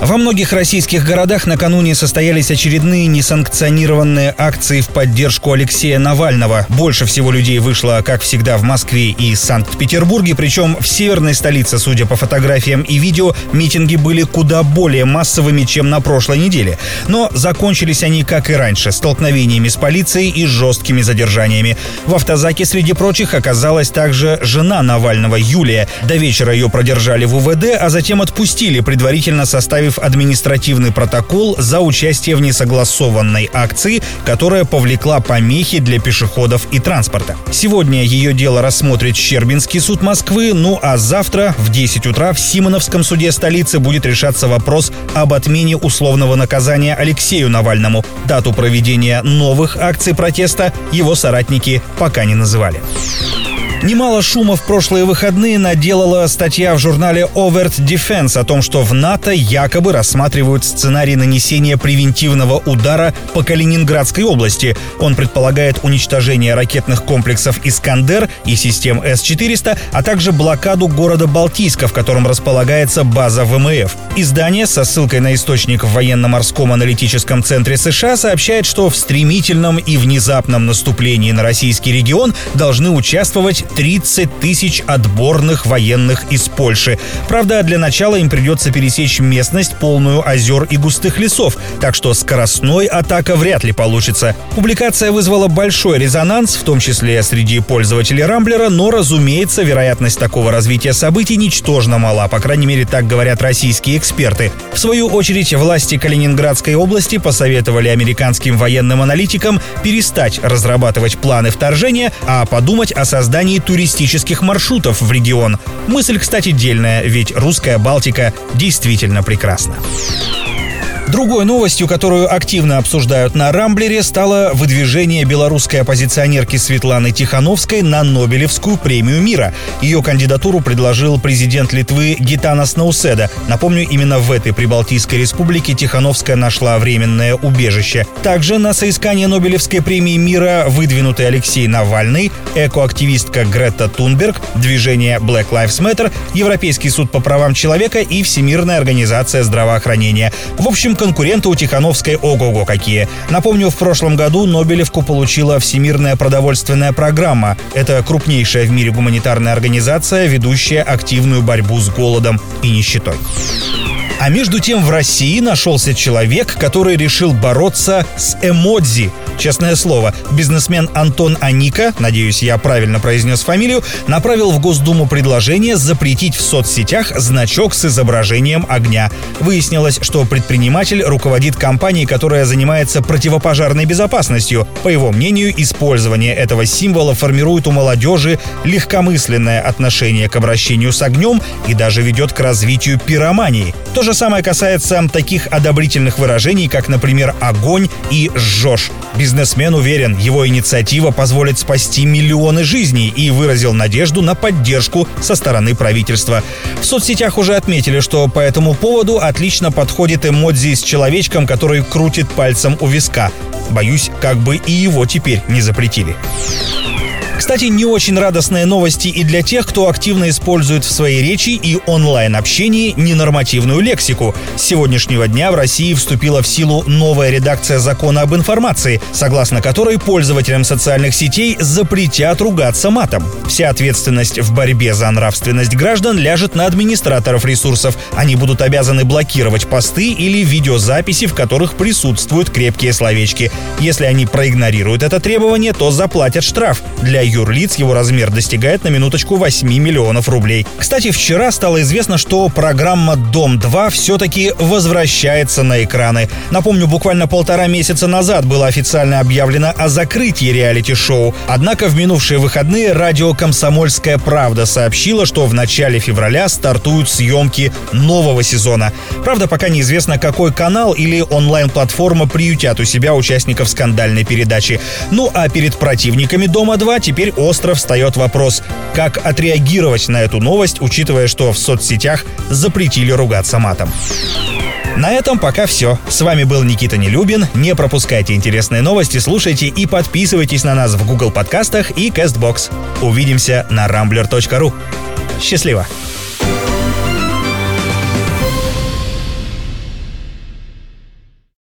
Во многих российских городах накануне состоялись очередные несанкционированные акции в поддержку Алексея Навального. Больше всего людей вышло, как всегда, в Москве и Санкт-Петербурге, причем в северной столице, судя по фотографиям и видео, митинги были куда более массовыми, чем на прошлой неделе. Но закончились они, как и раньше, столкновениями с полицией и жесткими задержаниями. В автозаке, среди прочих, оказалась также жена Навального, Юлия. До вечера ее продержали в УВД, а затем отпустили, предварительно составив составив административный протокол за участие в несогласованной акции, которая повлекла помехи для пешеходов и транспорта. Сегодня ее дело рассмотрит Щербинский суд Москвы, ну а завтра в 10 утра в Симоновском суде столицы будет решаться вопрос об отмене условного наказания Алексею Навальному. Дату проведения новых акций протеста его соратники пока не называли. Немало шума в прошлые выходные наделала статья в журнале Overt Defense о том, что в НАТО якобы рассматривают сценарий нанесения превентивного удара по Калининградской области. Он предполагает уничтожение ракетных комплексов «Искандер» и систем С-400, а также блокаду города Балтийска, в котором располагается база ВМФ. Издание со ссылкой на источник в военно-морском аналитическом центре США сообщает, что в стремительном и внезапном наступлении на российский регион должны участвовать 30 тысяч отборных военных из Польши. Правда, для начала им придется пересечь местность, полную озер и густых лесов, так что скоростной атака вряд ли получится. Публикация вызвала большой резонанс, в том числе среди пользователей Рамблера, но, разумеется, вероятность такого развития событий ничтожно мала, по крайней мере, так говорят российские эксперты. В свою очередь, власти Калининградской области посоветовали американским военным аналитикам перестать разрабатывать планы вторжения, а подумать о создании туристических маршрутов в регион. Мысль, кстати, дельная, ведь русская Балтика действительно прекрасна. Другой новостью, которую активно обсуждают на Рамблере, стало выдвижение белорусской оппозиционерки Светланы Тихановской на Нобелевскую премию мира. Ее кандидатуру предложил президент Литвы Гитанас Науседа. Напомню, именно в этой прибалтийской республике Тихановская нашла временное убежище. Также на соискание Нобелевской премии мира выдвинутый Алексей Навальный, экоактивистка Грета Тунберг, движение Black Lives Matter, Европейский суд по правам человека и Всемирная организация здравоохранения. В общем, конкуренты у Тихановской ого-го какие. Напомню, в прошлом году Нобелевку получила Всемирная продовольственная программа. Это крупнейшая в мире гуманитарная организация, ведущая активную борьбу с голодом и нищетой. А между тем в России нашелся человек, который решил бороться с эмодзи – Честное слово, бизнесмен Антон Аника, надеюсь, я правильно произнес фамилию, направил в Госдуму предложение запретить в соцсетях значок с изображением огня. Выяснилось, что предприниматель руководит компанией, которая занимается противопожарной безопасностью. По его мнению, использование этого символа формирует у молодежи легкомысленное отношение к обращению с огнем и даже ведет к развитию пиромании. То же самое касается таких одобрительных выражений, как, например, «огонь» и «жжешь». Бизнесмен уверен, его инициатива позволит спасти миллионы жизней и выразил надежду на поддержку со стороны правительства. В соцсетях уже отметили, что по этому поводу отлично подходит эмодзи с человечком, который крутит пальцем у виска. Боюсь, как бы и его теперь не запретили. Кстати, не очень радостные новости и для тех, кто активно использует в своей речи и онлайн-общении ненормативную лексику. С сегодняшнего дня в России вступила в силу новая редакция закона об информации, согласно которой пользователям социальных сетей запретят ругаться матом. Вся ответственность в борьбе за нравственность граждан ляжет на администраторов ресурсов. Они будут обязаны блокировать посты или видеозаписи, в которых присутствуют крепкие словечки. Если они проигнорируют это требование, то заплатят штраф. Для юрлиц его размер достигает на минуточку 8 миллионов рублей. Кстати, вчера стало известно, что программа «Дом-2» все-таки возвращается на экраны. Напомню, буквально полтора месяца назад было официально объявлено о закрытии реалити-шоу. Однако в минувшие выходные радио «Комсомольская правда» сообщила, что в начале февраля стартуют съемки нового сезона. Правда, пока неизвестно, какой канал или онлайн-платформа приютят у себя участников скандальной передачи. Ну а перед противниками «Дома-2» теперь теперь остро встает вопрос, как отреагировать на эту новость, учитывая, что в соцсетях запретили ругаться матом. На этом пока все. С вами был Никита Нелюбин. Не пропускайте интересные новости, слушайте и подписывайтесь на нас в Google подкастах и CastBox. Увидимся на rambler.ru. Счастливо!